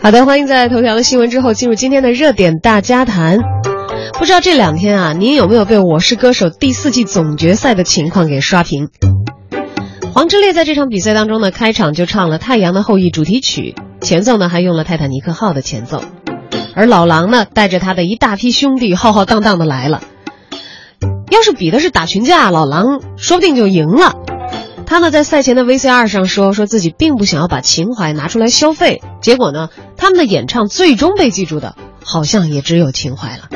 好的，欢迎在头条的新闻之后进入今天的热点大家谈。不知道这两天啊，您有没有被《我是歌手》第四季总决赛的情况给刷屏？黄致列在这场比赛当中呢，开场就唱了《太阳的后裔》主题曲，前奏呢还用了《泰坦尼克号》的前奏，而老狼呢带着他的一大批兄弟浩浩荡荡的来了。要是比的是打群架，老狼说不定就赢了。他呢在赛前的 VCR 上说，说自己并不想要把情怀拿出来消费，结果呢，他们的演唱最终被记住的，好像也只有情怀了。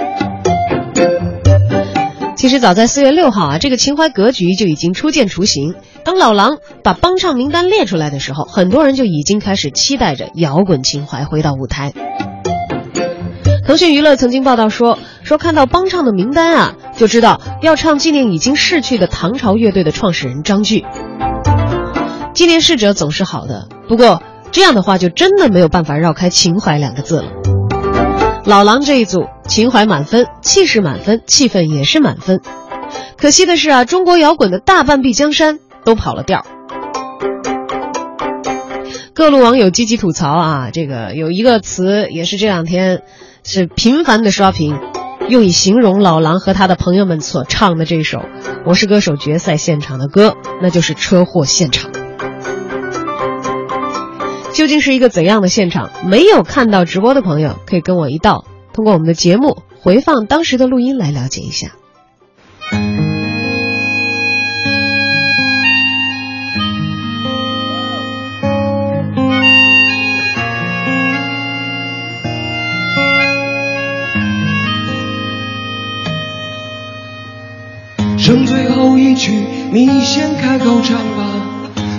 其实早在四月六号啊，这个情怀格局就已经初见雏形。当老狼把帮唱名单列出来的时候，很多人就已经开始期待着摇滚情怀回到舞台。腾讯娱乐曾经报道说，说看到帮唱的名单啊，就知道要唱纪念已经逝去的唐朝乐队的创始人张炬。纪念逝者总是好的，不过这样的话就真的没有办法绕开情怀两个字了。老狼这一组情怀满分，气势满分，气氛也是满分。可惜的是啊，中国摇滚的大半壁江山都跑了调。各路网友积极吐槽啊，这个有一个词也是这两天是频繁的刷屏，用以形容老狼和他的朋友们所唱的这首《我是歌手》决赛现场的歌，那就是车祸现场。究竟是一个怎样的现场？没有看到直播的朋友，可以跟我一道通过我们的节目回放当时的录音来了解一下。去，你先开口唱吧，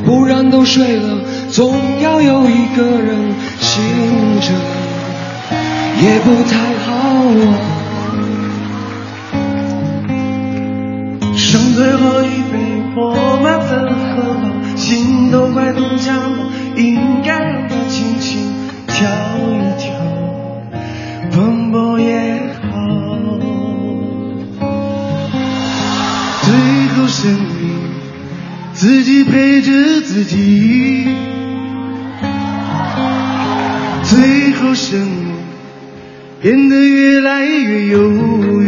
不然都睡了，总要有一个人醒着，也不太好啊。剩最后一杯，我们怎喝吧？心都快冻僵了，自己陪着自己。最后生命，变得越来越忧郁。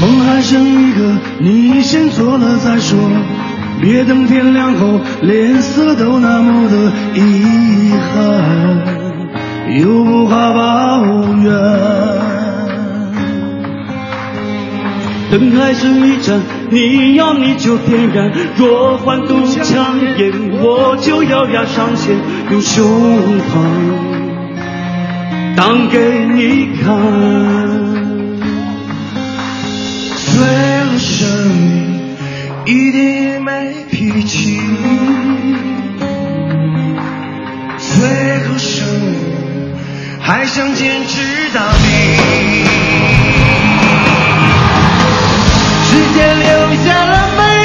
梦还剩一个，你先做了再说，别等天亮后脸色都那么的遗憾，又不好抱怨。灯还剩一盏，你要你就点燃。若换毒强焰，我就咬牙上前，用胸膛挡给你看。最后生命一点也没脾气，最后生命还想坚持到底。也留下了美。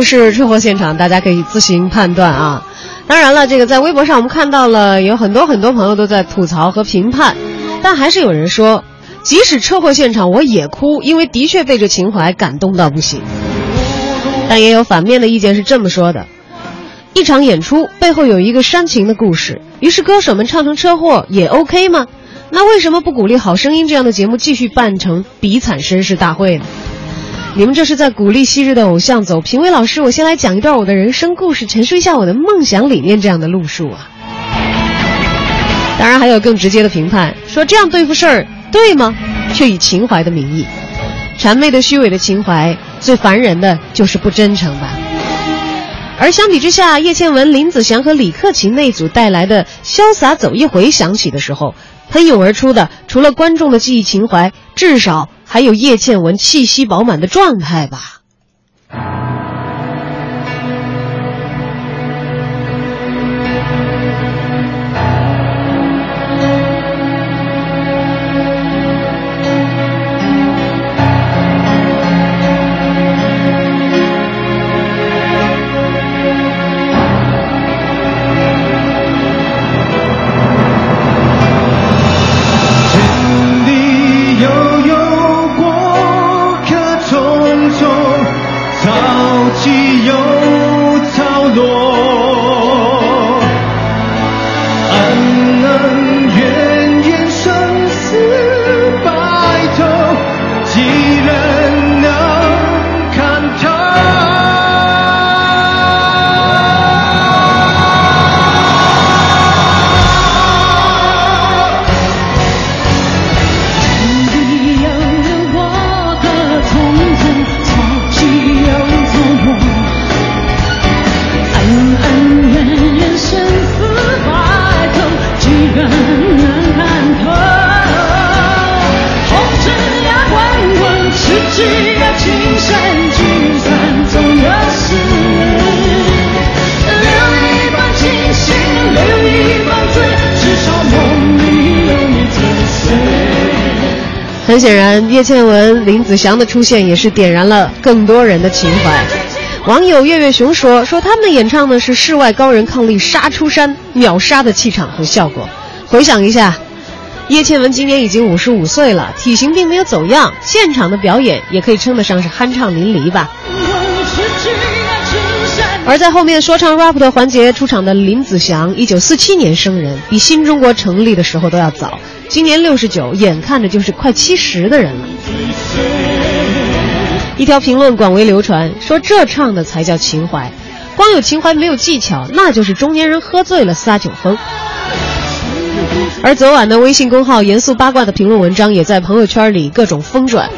不是车祸现场？大家可以自行判断啊。当然了，这个在微博上我们看到了有很多很多朋友都在吐槽和评判，但还是有人说，即使车祸现场我也哭，因为的确被这情怀感动到不行。但也有反面的意见是这么说的：一场演出背后有一个煽情的故事，于是歌手们唱成车祸也 OK 吗？那为什么不鼓励《好声音》这样的节目继续办成比惨绅士大会呢？你们这是在鼓励昔日的偶像走评委老师，我先来讲一段我的人生故事，陈述一下我的梦想理念这样的路数啊。当然还有更直接的评判，说这样对付事儿对吗？却以情怀的名义，谄媚的虚伪的情怀，最烦人的就是不真诚吧。而相比之下，叶倩文、林子祥和李克勤那组带来的《潇洒走一回》响起的时候，喷涌而出的除了观众的记忆情怀，至少。还有叶倩文气息饱满的状态吧。很显然，叶倩文、林子祥的出现也是点燃了更多人的情怀。网友月月熊说：“说他们演唱的是世外高人抗力杀出山秒杀的气场和效果。回想一下，叶倩文今年已经五十五岁了，体型并没有走样，现场的表演也可以称得上是酣畅淋漓吧。”而在后面说唱 rap 的环节出场的林子祥，一九四七年生人，比新中国成立的时候都要早。今年六十九，眼看着就是快七十的人了。一条评论广为流传，说这唱的才叫情怀，光有情怀没有技巧，那就是中年人喝醉了撒酒疯。而昨晚的微信公号“严肃八卦”的评论文章也在朋友圈里各种疯转，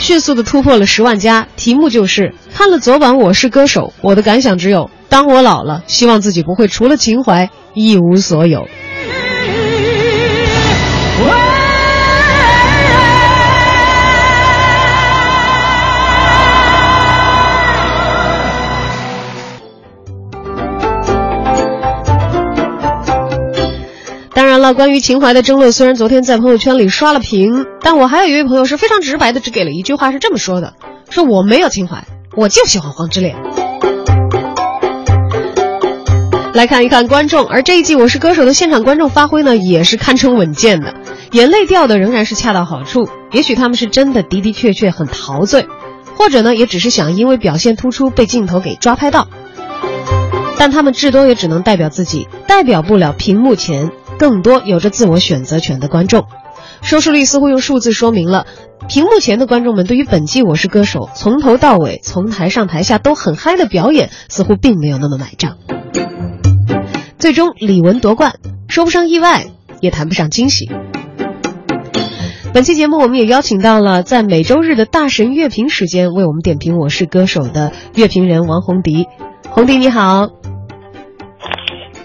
迅速的突破了十万加。题目就是看了昨晚《我是歌手》，我的感想只有：当我老了，希望自己不会除了情怀一无所有。关于情怀的争论，虽然昨天在朋友圈里刷了屏，但我还有一位朋友是非常直白的，只给了一句话，是这么说的：说我没有情怀，我就喜欢黄之恋。来看一看观众，而这一季《我是歌手》的现场观众发挥呢，也是堪称稳健的，眼泪掉的仍然是恰到好处。也许他们是真的的的确确很陶醉，或者呢，也只是想因为表现突出被镜头给抓拍到，但他们至多也只能代表自己，代表不了屏幕前。更多有着自我选择权的观众，收视率似乎用数字说明了，屏幕前的观众们对于本季《我是歌手》从头到尾、从台上台下都很嗨的表演，似乎并没有那么买账。最终李玟夺冠，说不上意外，也谈不上惊喜。本期节目我们也邀请到了在每周日的大神乐评时间为我们点评《我是歌手》的乐评人王红迪，红迪你好。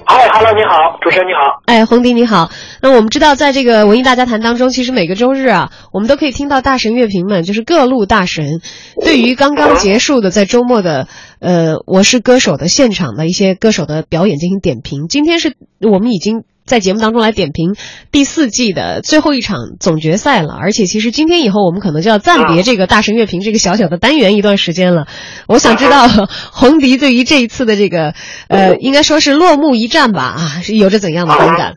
嗨，Hello，你好，主持人你好。哎，红迪你好。那我们知道，在这个文艺大家谈当中，其实每个周日啊，我们都可以听到大神乐评们，就是各路大神，对于刚刚结束的在周末的呃《我是歌手》的现场的一些歌手的表演进行点评。今天是我们已经。在节目当中来点评第四季的最后一场总决赛了，而且其实今天以后我们可能就要暂别这个大神乐评这个小小的单元一段时间了。我想知道 红迪对于这一次的这个呃，应该说是落幕一战吧啊，是有着怎样的观感？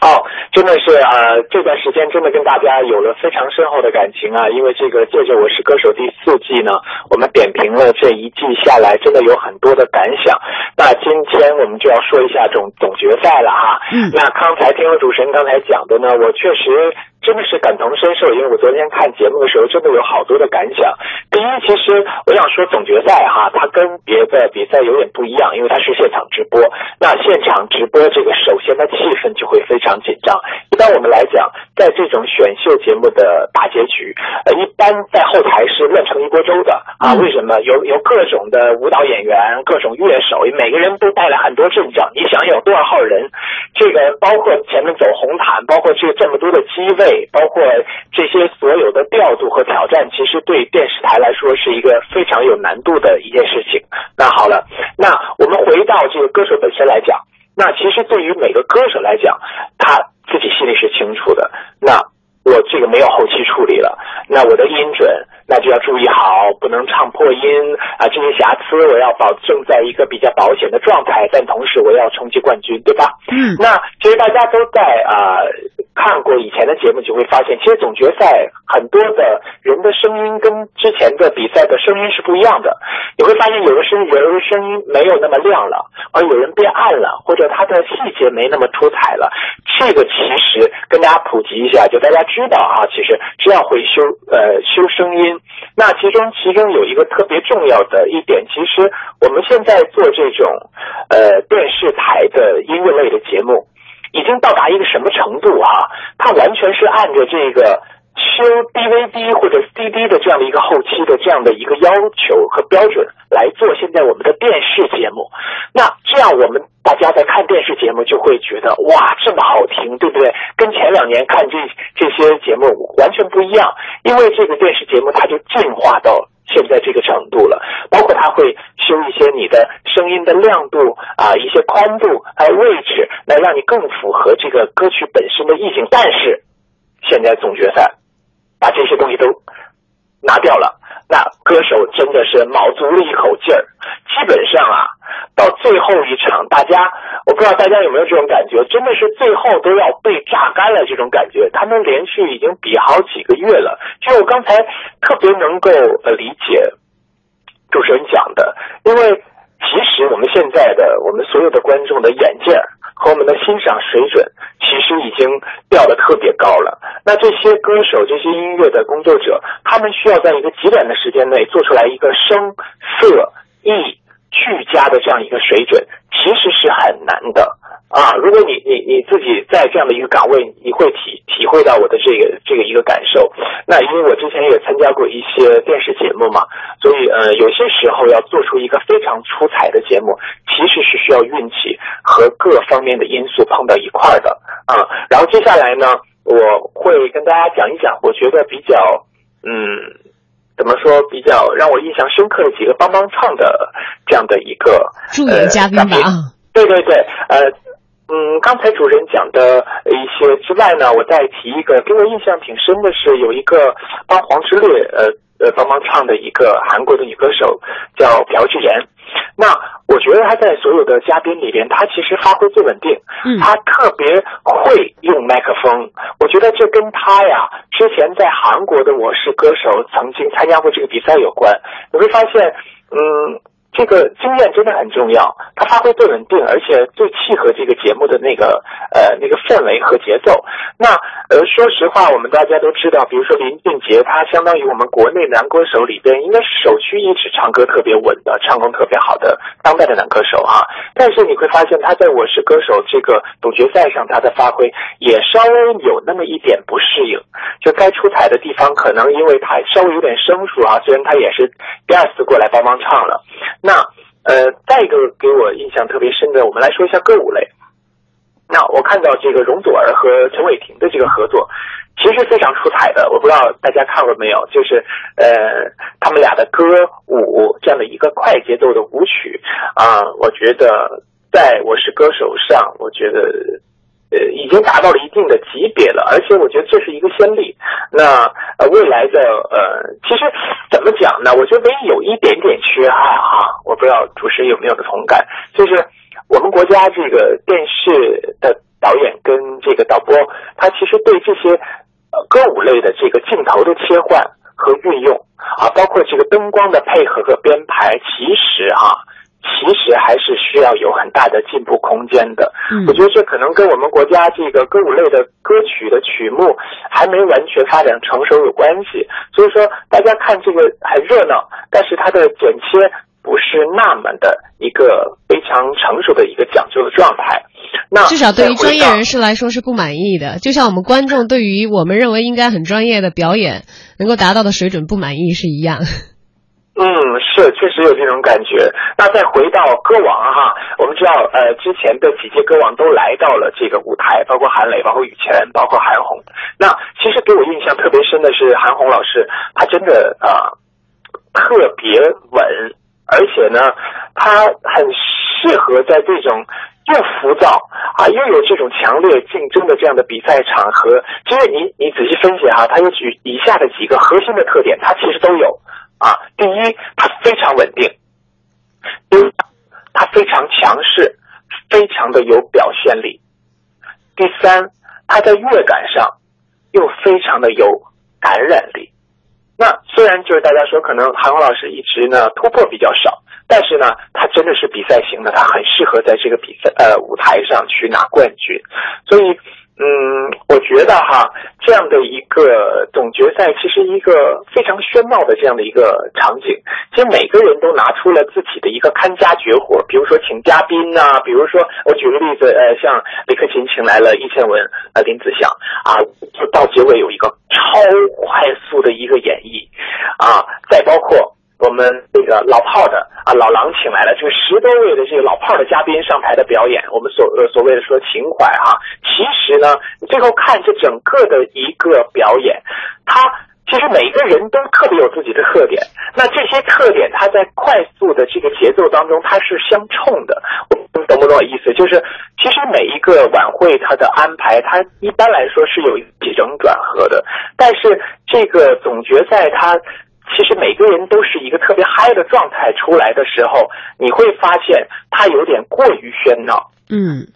哦。真的是呃，这段时间真的跟大家有了非常深厚的感情啊！因为这个借着《我是歌手》第四季呢，我们点评了这一季下来，真的有很多的感想。那今天我们就要说一下总总决赛了哈。嗯。那刚才听了主持人刚才讲的呢，我确实。真的是感同身受，因为我昨天看节目的时候，真的有好多的感想。第一，其实我想说总决赛哈，它跟别的比赛有点不一样，因为它是现场直播。那现场直播这个，首先它气氛就会非常紧张。一般我们来讲，在这种选秀节目的大结局，呃，一般在后台是乱成一锅粥的啊。为什么？有有各种的舞蹈演员，各种乐手，每每个人都带来很多阵仗。你想有多少号人？这个包括前面走红毯，包括这这么多的机位。包括这些所有的调度和挑战，其实对电视台来说是一个非常有难度的一件事情。那好了，那我们回到这个歌手本身来讲，那其实对于每个歌手来讲，他自己心里是清楚的。那我这个没有后期处理了，那我的音准那就要注意好，不能唱破音啊，这些瑕疵我要保证在一个比较保险的状态，但同时我要冲击冠军，对吧？嗯。那其实大家都在啊。看过以前的节目，就会发现，其实总决赛很多的人的声音跟之前的比赛的声音是不一样的。你会发现，有的声有的声音没有那么亮了，而有人变暗了，或者他的细节没那么出彩了。这个其实跟大家普及一下，就大家知道啊，其实这样会修呃修声音。那其中其中有一个特别重要的一点，其实我们现在做这种呃电视台的音乐类的节目。已经到达一个什么程度啊？它完全是按着这个修 DVD 或者 CD 的这样的一个后期的这样的一个要求和标准来做现在我们的电视节目。那这样我们大家在看电视节目就会觉得哇，这么好听，对不对？跟前两年看这这些节目完全不一样，因为这个电视节目它就进化到。现在这个程度了，包括他会修一些你的声音的亮度啊，一些宽度还有位置，来让你更符合这个歌曲本身的意境。但是，现在总决赛把这些东西都拿掉了，那歌手真的是卯足了一口劲儿。基本上啊，到最后一场，大家我不知道大家有没有这种感觉，真的是最后都要被榨干了这种感觉。他们连续已经比好几个月了，就我刚才特别能够呃理解主持人讲的，因为。其实我们现在的我们所有的观众的眼界和我们的欣赏水准，其实已经掉的特别高了。那这些歌手、这些音乐的工作者，他们需要在一个极短的时间内做出来一个声、色、意俱佳的这样一个水准，其实是很难的。啊，如果你你你自己在这样的一个岗位，你会体体会到我的这个这个一个感受。那因为我之前也参加过一些电视节目嘛，所以呃，有些时候要做出一个非常出彩的节目，其实是需要运气和各方面的因素碰到一块儿的啊。然后接下来呢，我会跟大家讲一讲，我觉得比较嗯，怎么说比较让我印象深刻的几个帮帮唱的这样的一个助演嘉宾吧啊。对对对，呃。嗯，刚才主持人讲的一些之外呢，我再提一个，给我印象挺深的是有一个帮黄致列呃呃帮忙唱的一个韩国的女歌手叫朴智妍。那我觉得他在所有的嘉宾里边，他其实发挥最稳定，嗯，他特别会用麦克风。我觉得这跟他呀之前在韩国的《我是歌手》曾经参加过这个比赛有关。你会发现，嗯。这个经验真的很重要，他发挥最稳定，而且最契合这个节目的那个呃那个氛围和节奏。那呃说实话，我们大家都知道，比如说林俊杰，他相当于我们国内男歌手里边应该是首屈一指唱歌特别稳的、唱功特别好的当代的男歌手哈。但是你会发现，他在我是歌手这个总决赛上，他的发挥也稍微有那么一点不适应，就该出彩的地方，可能因为他稍微有点生疏啊。虽然他也是第二次过来帮忙唱了。那呃，再一个给我印象特别深的，我们来说一下歌舞类。那我看到这个容祖儿和陈伟霆的这个合作，其实非常出彩的。我不知道大家看过没有，就是呃，他们俩的歌舞这样的一个快节奏的舞曲啊，我觉得在我是歌手上，我觉得。呃，已经达到了一定的级别了，而且我觉得这是一个先例。那呃，未来的呃，其实怎么讲呢？我觉得唯一有一点点缺憾哈，我不知道主持人有没有同感，就是我们国家这个电视的导演跟这个导播，他其实对这些歌舞类的这个镜头的切换和运用啊，包括这个灯光的配合和编排，其实哈。其实还是需要有很大的进步空间的。嗯，我觉得这可能跟我们国家这个歌舞类的歌曲的曲目还没完全发展成熟有关系。所以说，大家看这个很热闹，但是它的剪切不是那么的一个非常成熟的一个讲究的状态。那至少对于专业人士来说是不满意的，就像我们观众对于我们认为应该很专业的表演能够达到的水准不满意是一样。嗯，是，确实有这种感觉。那再回到歌王哈，我们知道，呃，之前的几届歌王都来到了这个舞台，包括韩磊，包括羽泉，包括韩红。那其实给我印象特别深的是韩红老师，她真的啊特别稳，而且呢，她很适合在这种又浮躁啊又有这种强烈竞争的这样的比赛场合。其实你你仔细分析哈，他有举以下的几个核心的特点，他其实都有。啊，第一，它非常稳定；第二，它非常强势，非常的有表现力；第三，它在乐感上又非常的有感染力。那虽然就是大家说可能韩红老师一直呢突破比较少，但是呢，他真的是比赛型的，他很适合在这个比赛呃舞台上去拿冠军，所以。嗯，我觉得哈，这样的一个总决赛，其实一个非常喧闹的这样的一个场景，其实每个人都拿出了自己的一个看家绝活，比如说请嘉宾呐，比如说我举个例子，呃，像李克勤请来了易倩文、呃林子祥啊，就到结尾有一个超快速的一个演绎啊，再包括。我们这个老炮的啊，老狼请来了，这个十多位的这个老炮的嘉宾上台的表演，我们所呃所谓的说情怀哈，其实呢，你最后看这整个的一个表演，他其实每一个人都特别有自己的特点，那这些特点它在快速的这个节奏当中它是相冲的，我懂不懂我意思？就是其实每一个晚会它的安排，它一般来说是有起承转合的，但是这个总决赛它其实每个人都是一个特别嗨的状态出来的时候，你会发现他有点过于喧闹。嗯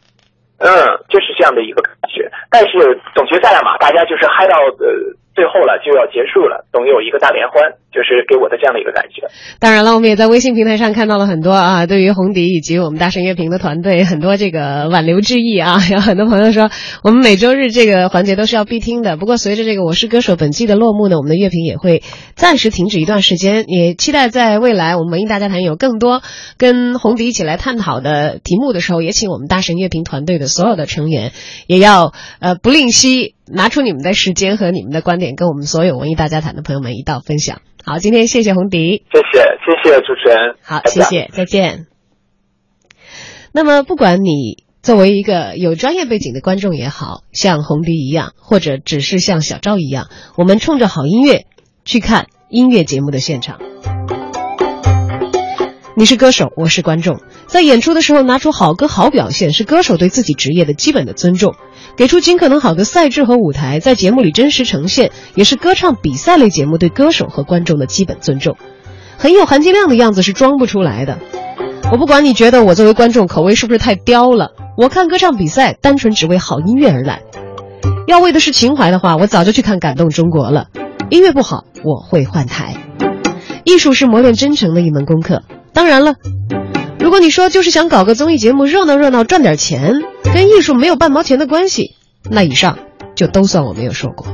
嗯，就是这样的一个感觉。但是总决赛了嘛，大家就是嗨到呃最后了，就要结束了，总有一个大联欢，就是给我的这样的一个感觉。当然了，我们也在微信平台上看到了很多啊，对于红迪以及我们大圣乐评的团队很多这个挽留之意啊。有很多朋友说，我们每周日这个环节都是要必听的。不过随着这个《我是歌手》本季的落幕呢，我们的乐评也会暂时停止一段时间，也期待在未来我们文艺大家谈有更多跟红迪一起来探讨的题目的时候，也请我们大神乐评团队的所有的成员也要呃不吝惜拿出你们的时间和你们的观点，跟我们所有文艺大家谈的朋友们一道分享。好，今天谢谢红迪。谢谢，谢谢主持人。好，谢谢，再见。那么，不管你作为一个有专业背景的观众也好，像红迪一样，或者只是像小赵一样，我们冲着好音乐去看音乐节目的现场。你是歌手，我是观众，在演出的时候拿出好歌好表现，是歌手对自己职业的基本的尊重。给出尽可能好的赛制和舞台，在节目里真实呈现，也是歌唱比赛类节目对歌手和观众的基本尊重。很有含金量的样子是装不出来的。我不管你觉得我作为观众口味是不是太刁了，我看歌唱比赛单纯只为好音乐而来。要为的是情怀的话，我早就去看《感动中国》了。音乐不好，我会换台。艺术是磨练真诚的一门功课。当然了，如果你说就是想搞个综艺节目热闹热闹赚点钱，跟艺术没有半毛钱的关系，那以上就都算我没有说过。